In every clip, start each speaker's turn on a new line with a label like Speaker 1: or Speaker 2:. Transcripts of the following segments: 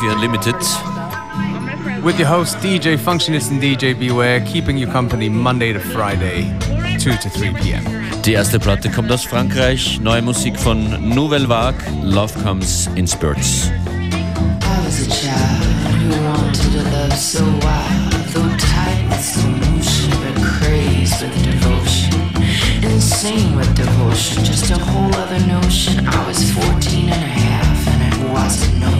Speaker 1: FM4 Unlimited.
Speaker 2: With your host DJ Functionist and DJ Beware, keeping you company Monday to Friday, 2 to 3 p.m.
Speaker 1: Die erste Platte kommt aus Frankreich, neue Musik von Nouvelle Vague, Love Comes in Spurts.
Speaker 3: I was a child who wanted to love so wild, though tight with slow motion, but crazed with devotion. Insane with devotion, just a whole other notion. I was 14 and a half, and it wasn't no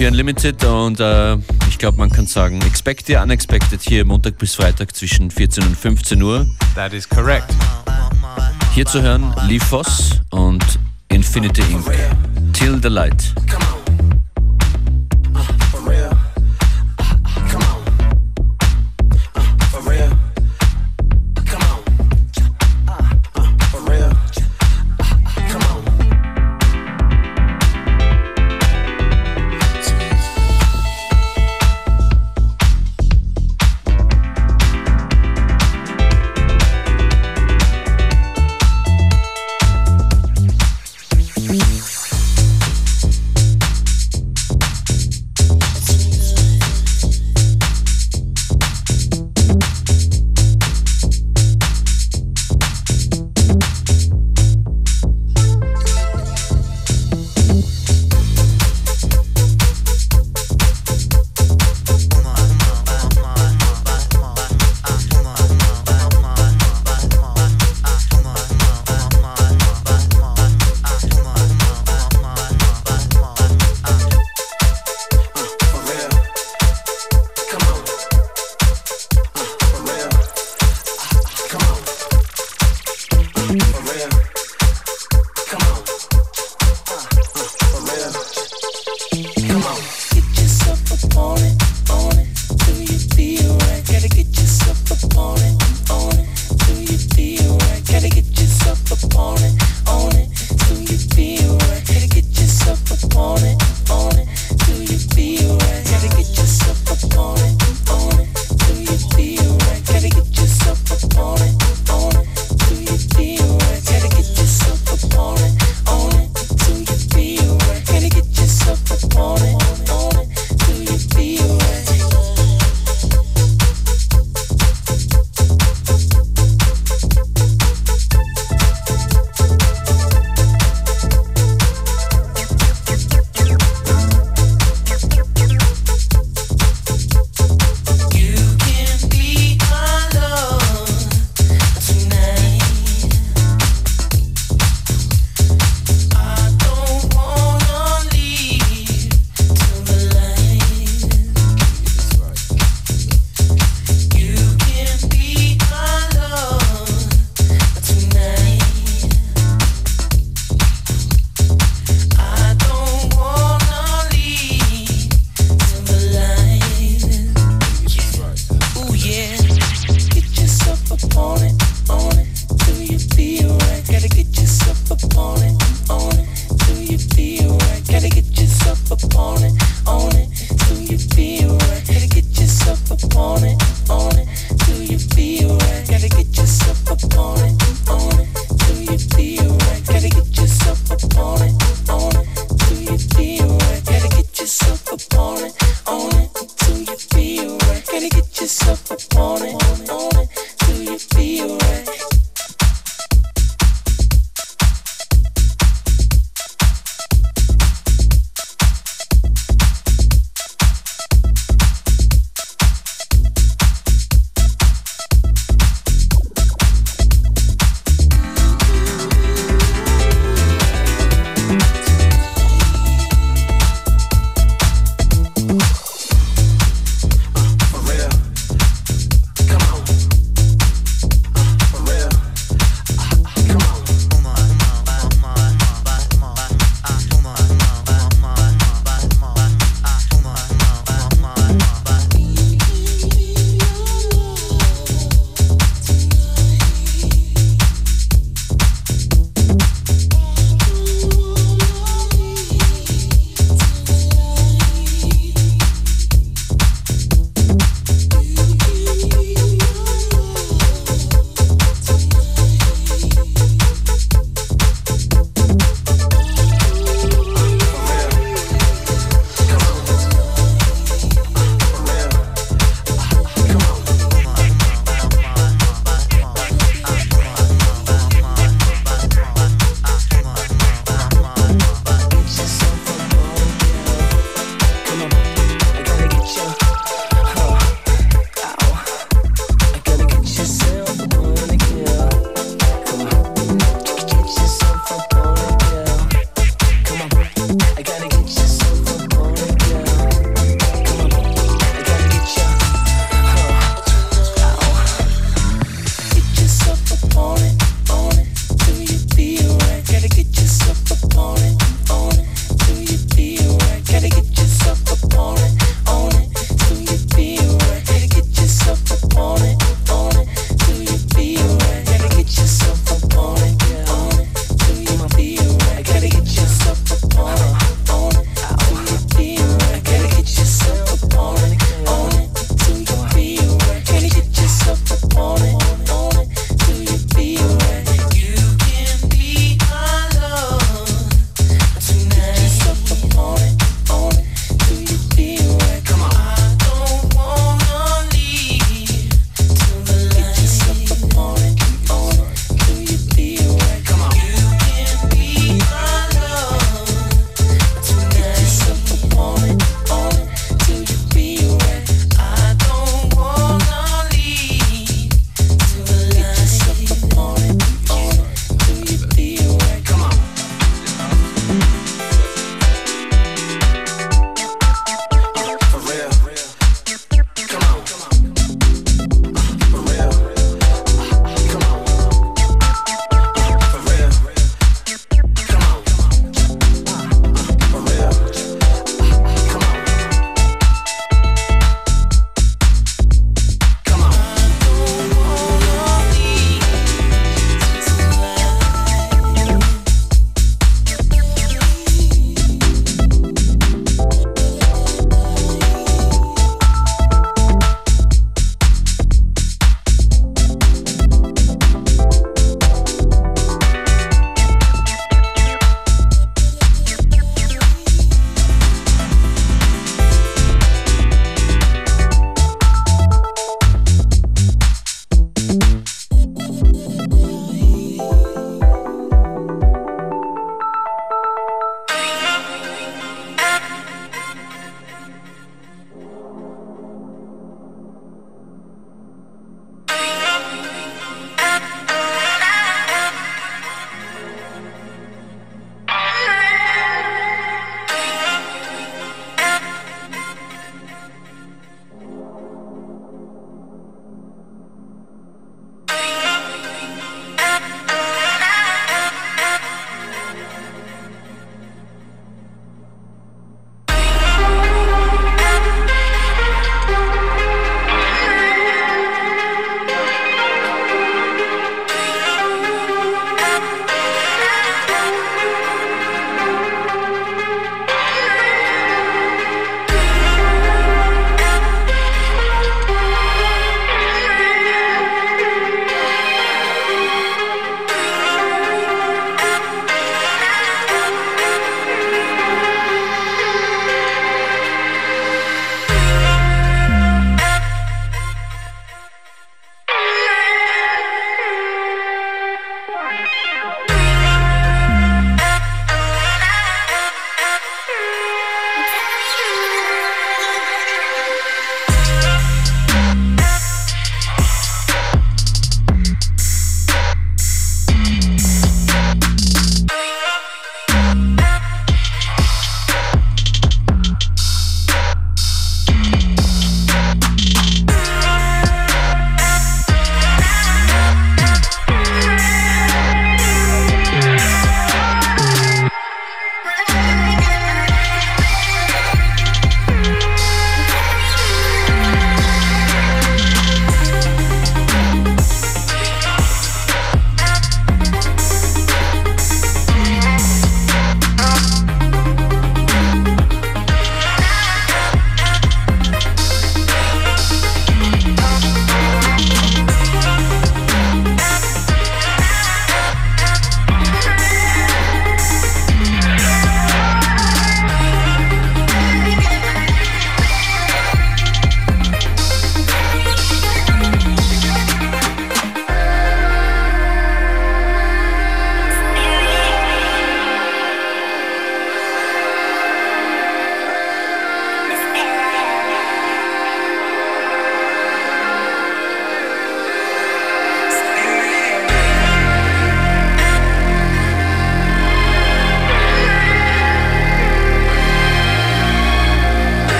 Speaker 1: FM4 Unlimited und äh, ich glaube, man kann sagen, expect the unexpected hier Montag bis Freitag zwischen 14 und 15 Uhr.
Speaker 2: That is correct.
Speaker 1: Hier zu hören Lee Foss und Infinity Inc. Till the Light.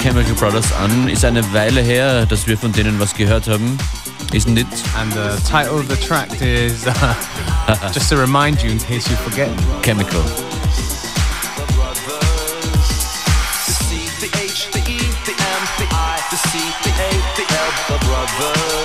Speaker 1: Chemical Brothers an. Ist eine Weile her, dass wir von denen was gehört haben. Isn't it?
Speaker 2: And the title of the track is uh, just to remind you in case you forget.
Speaker 1: Chemical.
Speaker 4: The H, the E, the M, the I, the C, the A, the L, the brothers.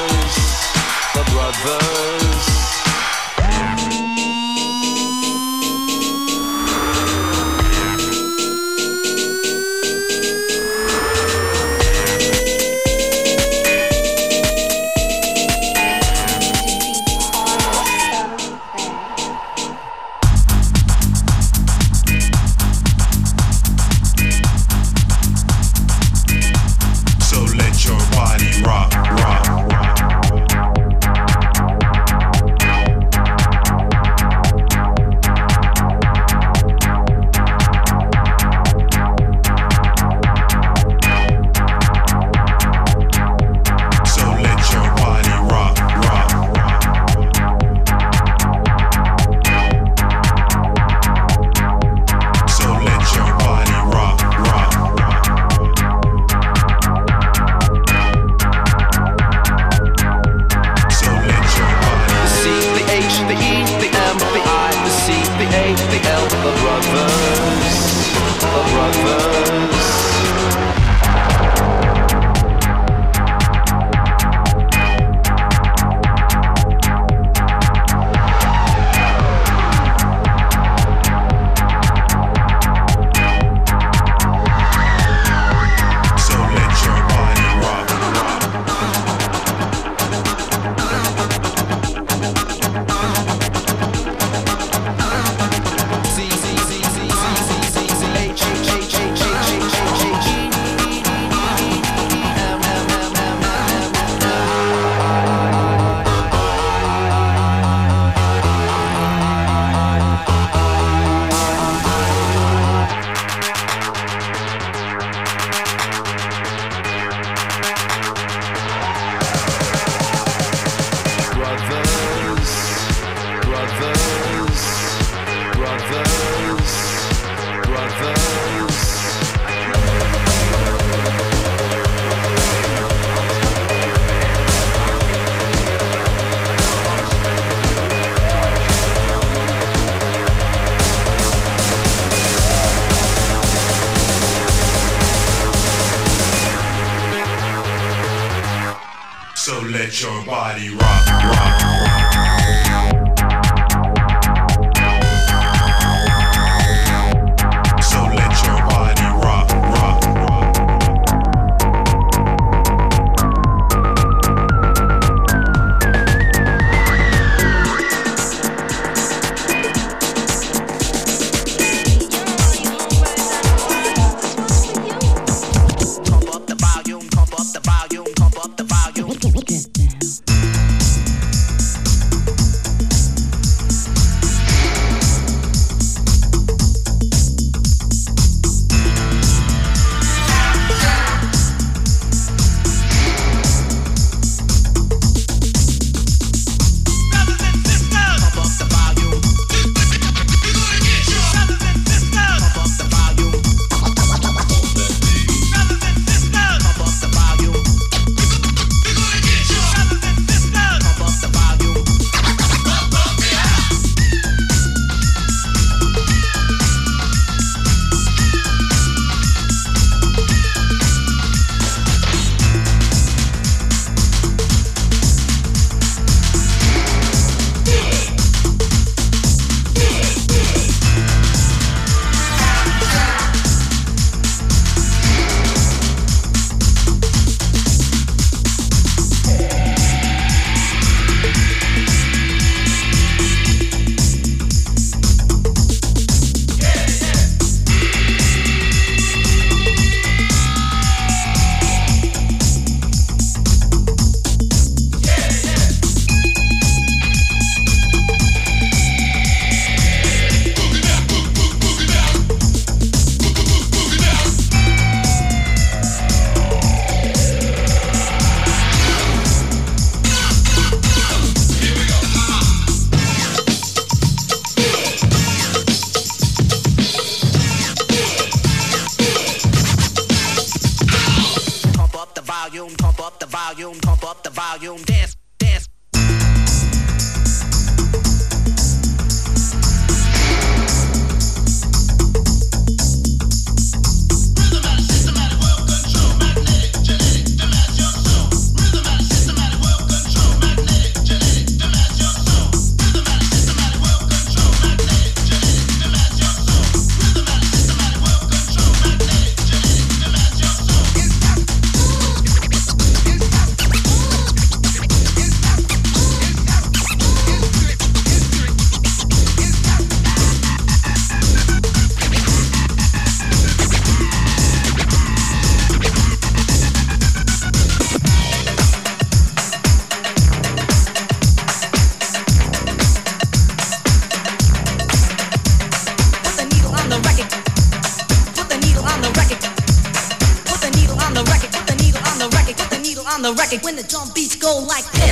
Speaker 5: Go like this.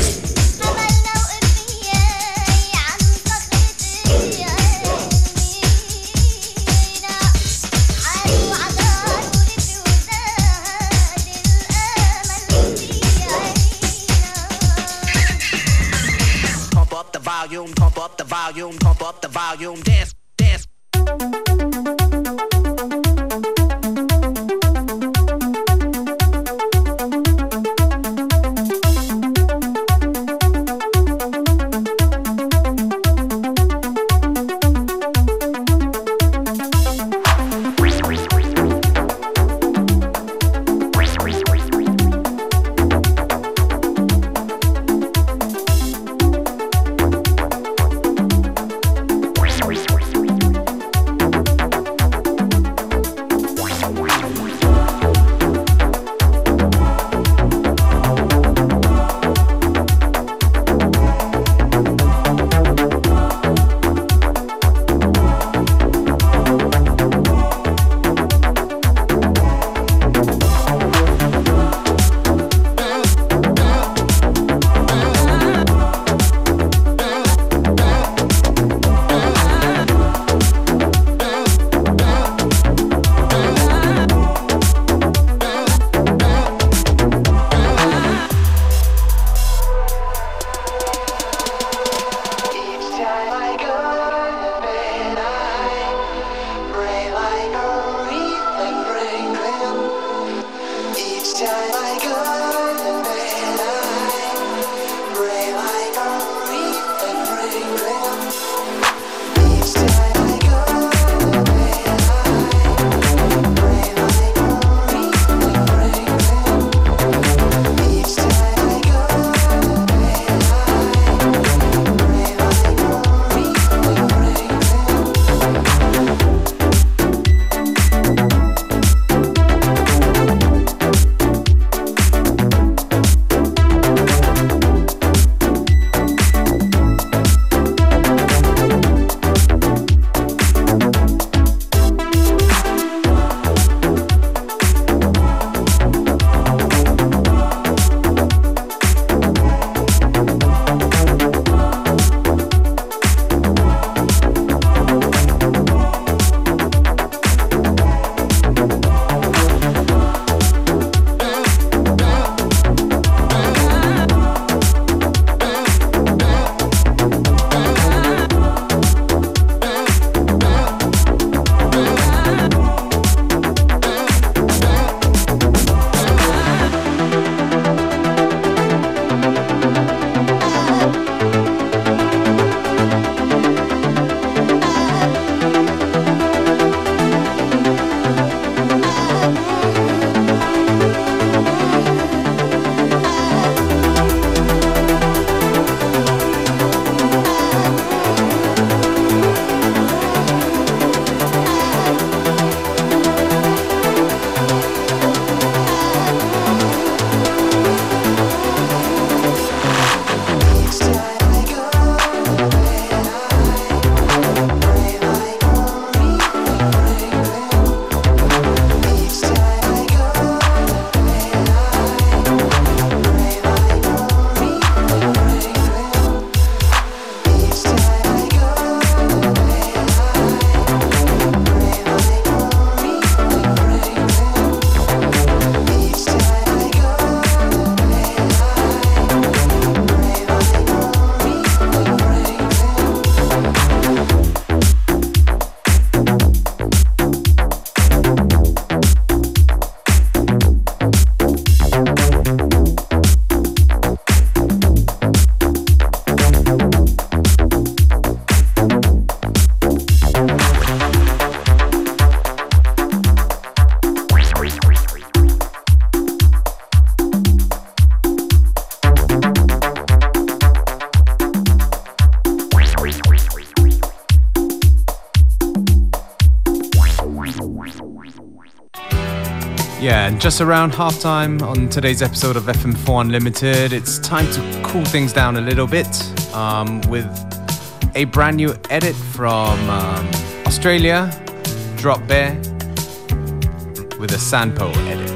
Speaker 6: Just around halftime on today's episode of FM4 Unlimited, it's time to cool things down a little bit um, with a brand new edit from um, Australia, Drop Bear, with a Sanpo edit.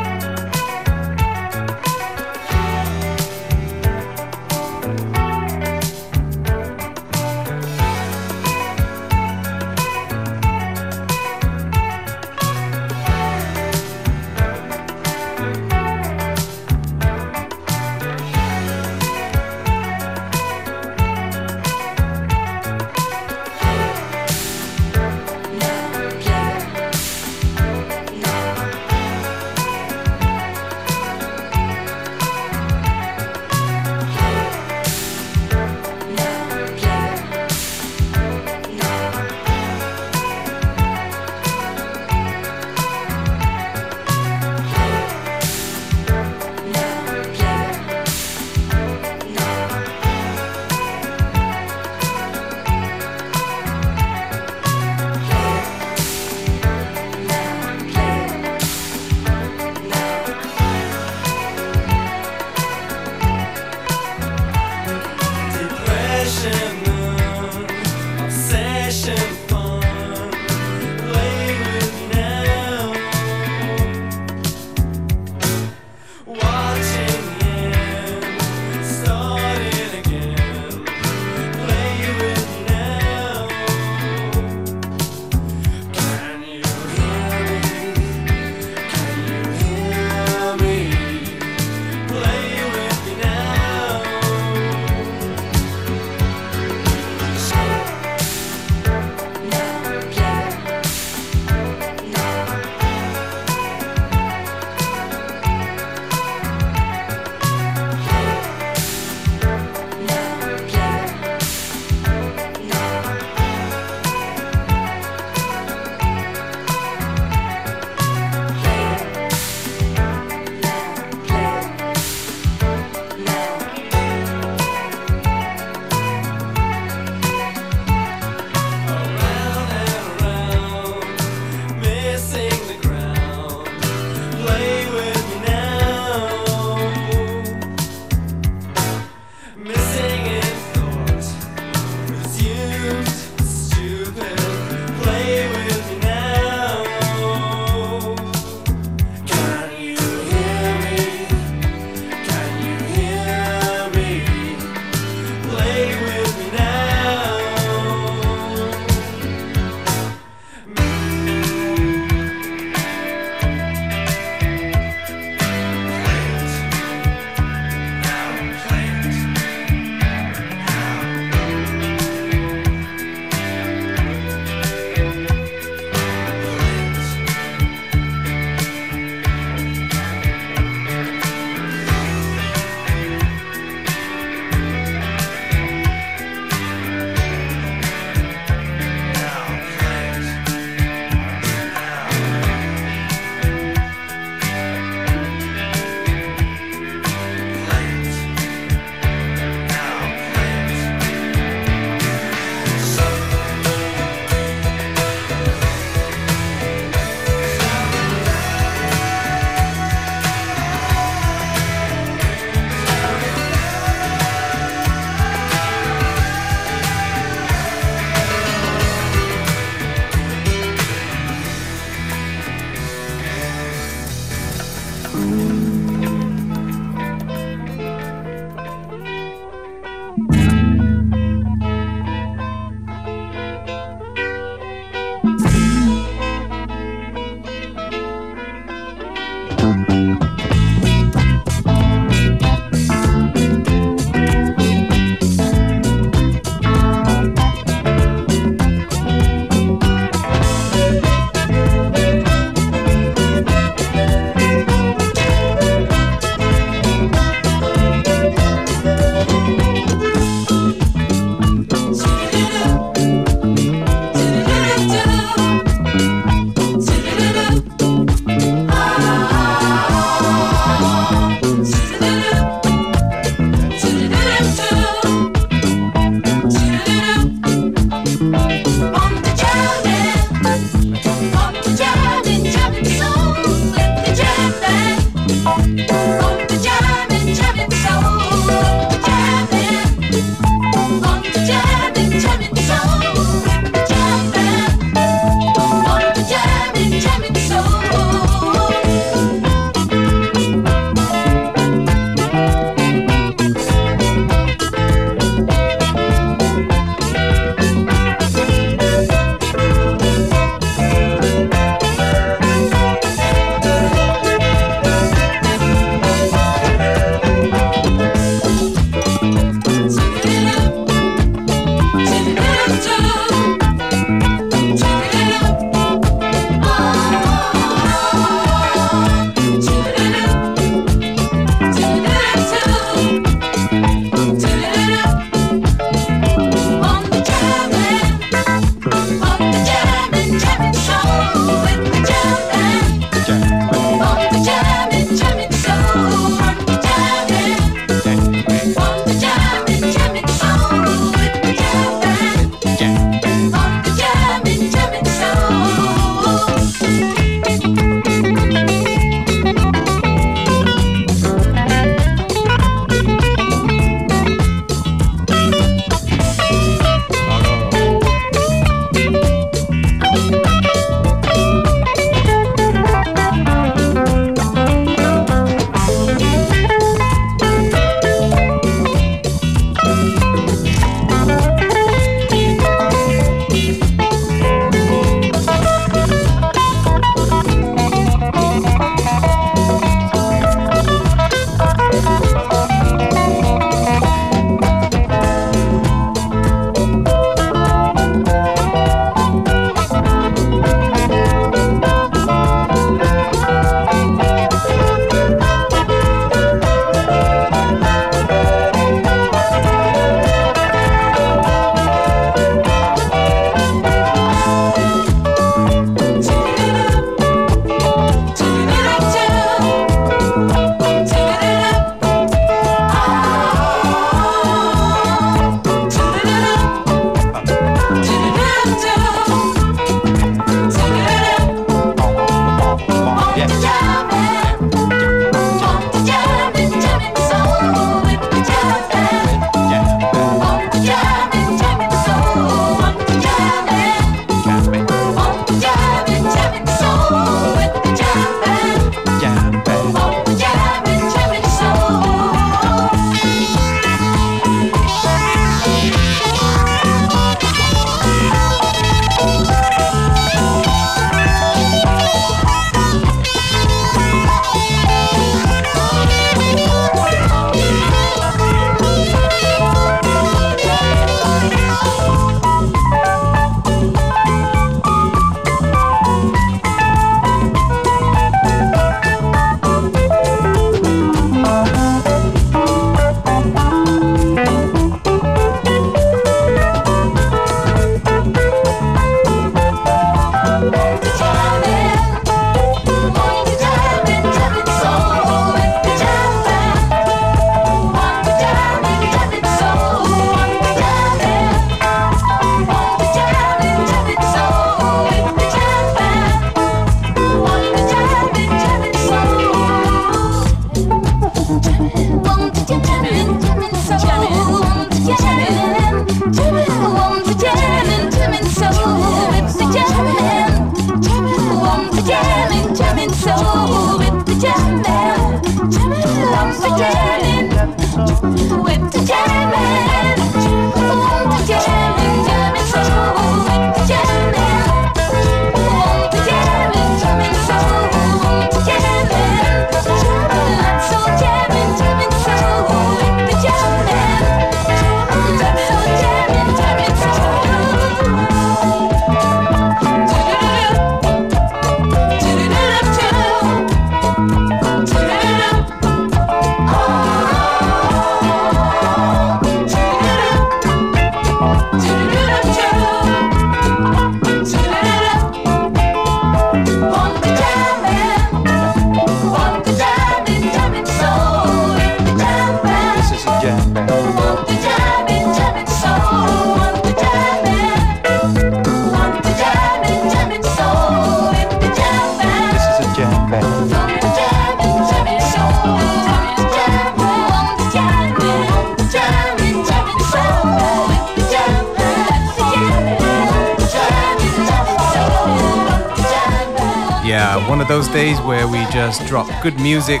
Speaker 7: Of those days where we just drop good music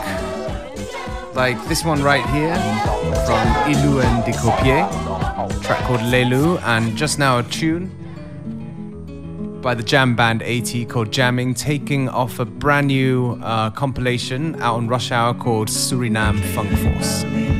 Speaker 7: like this one right here from Ilu and Dicopier, track called Lelu, and just now a tune by the jam band AT called Jamming, taking off a brand new uh, compilation out on Rush Hour called Suriname Funk Force.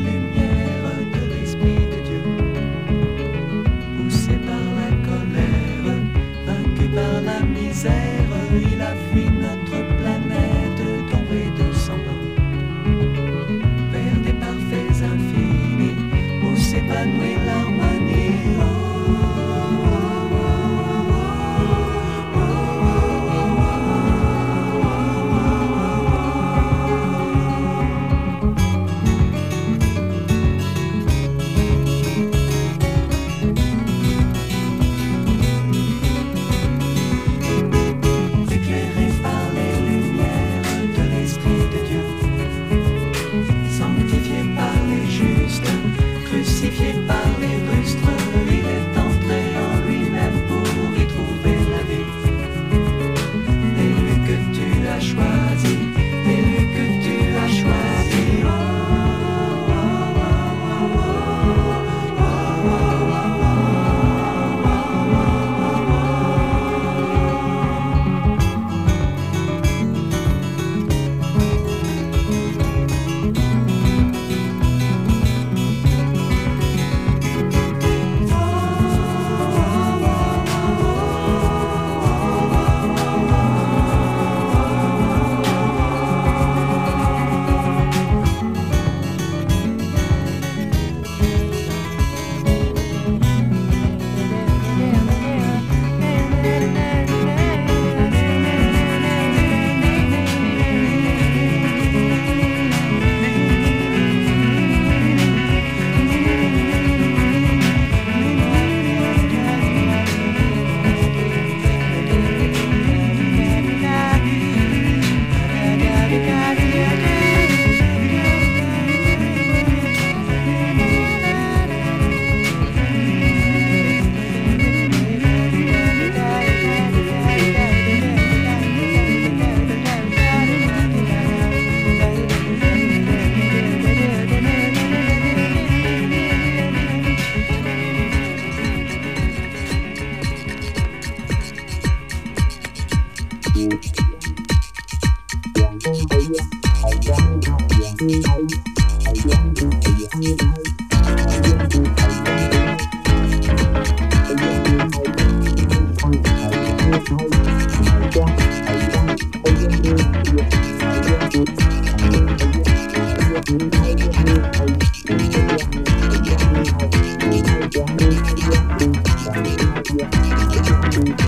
Speaker 8: Thank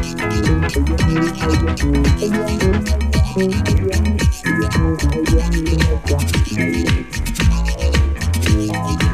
Speaker 8: you.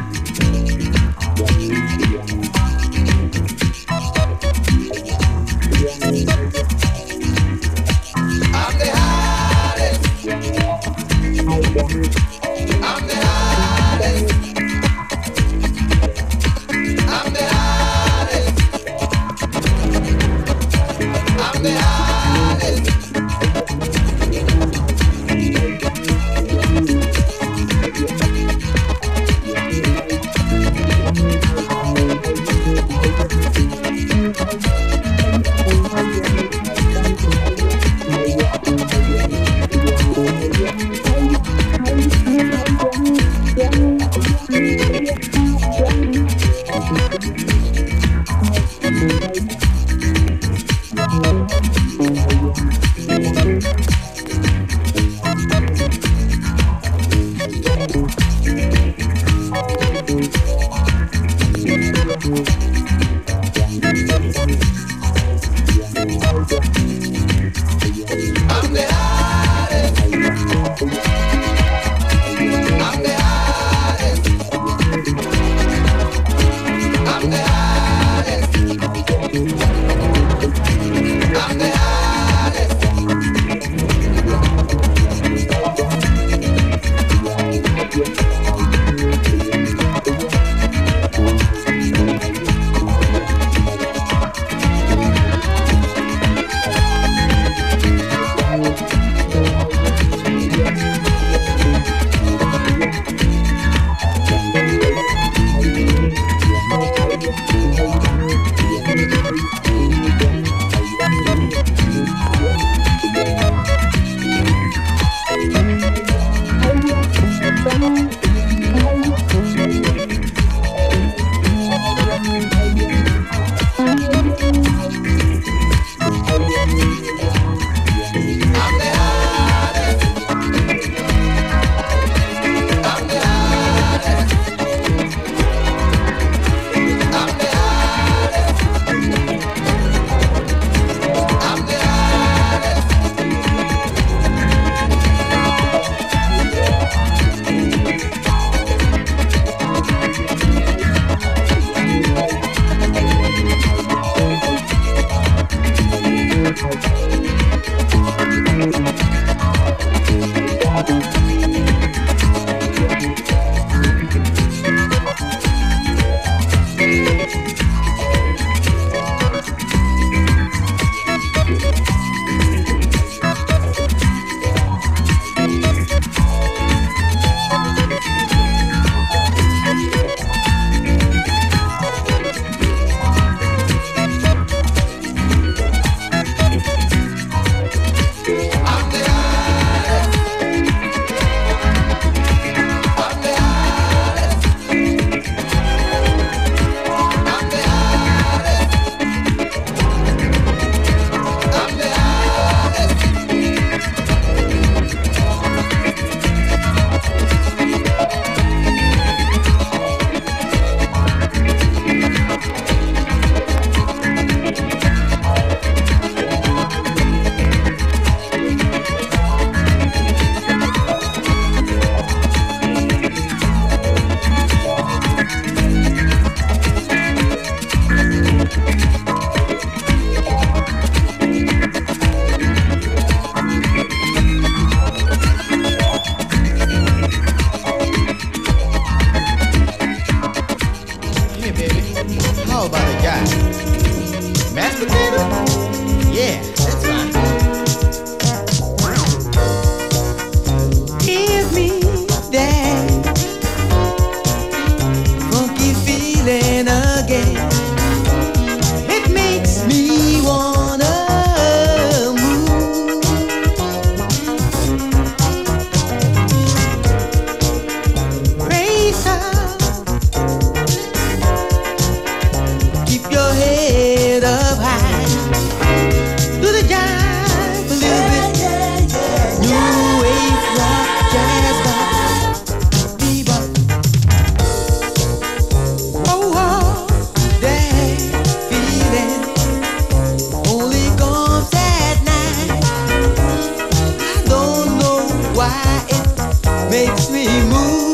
Speaker 8: makes me move.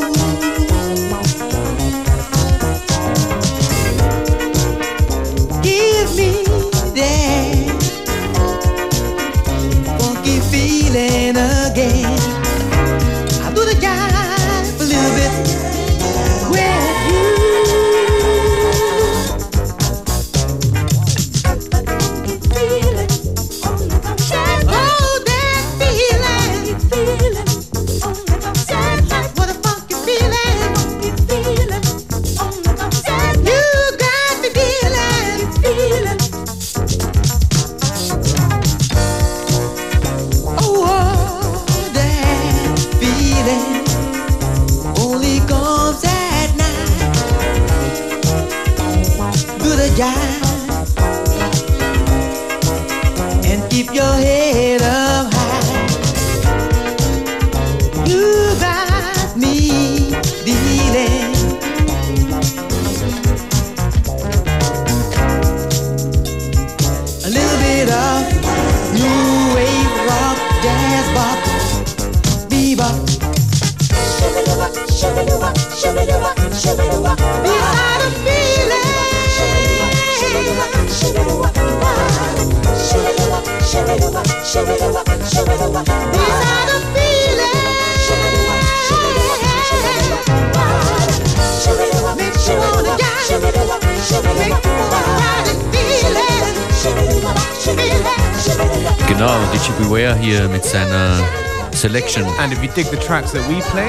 Speaker 1: It's an uh, Selection.
Speaker 2: And if you dig the tracks that we play,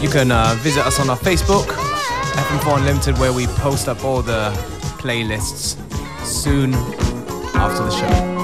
Speaker 2: you can uh, visit us on our Facebook, FM4 Unlimited, where we post up all the playlists soon after the show.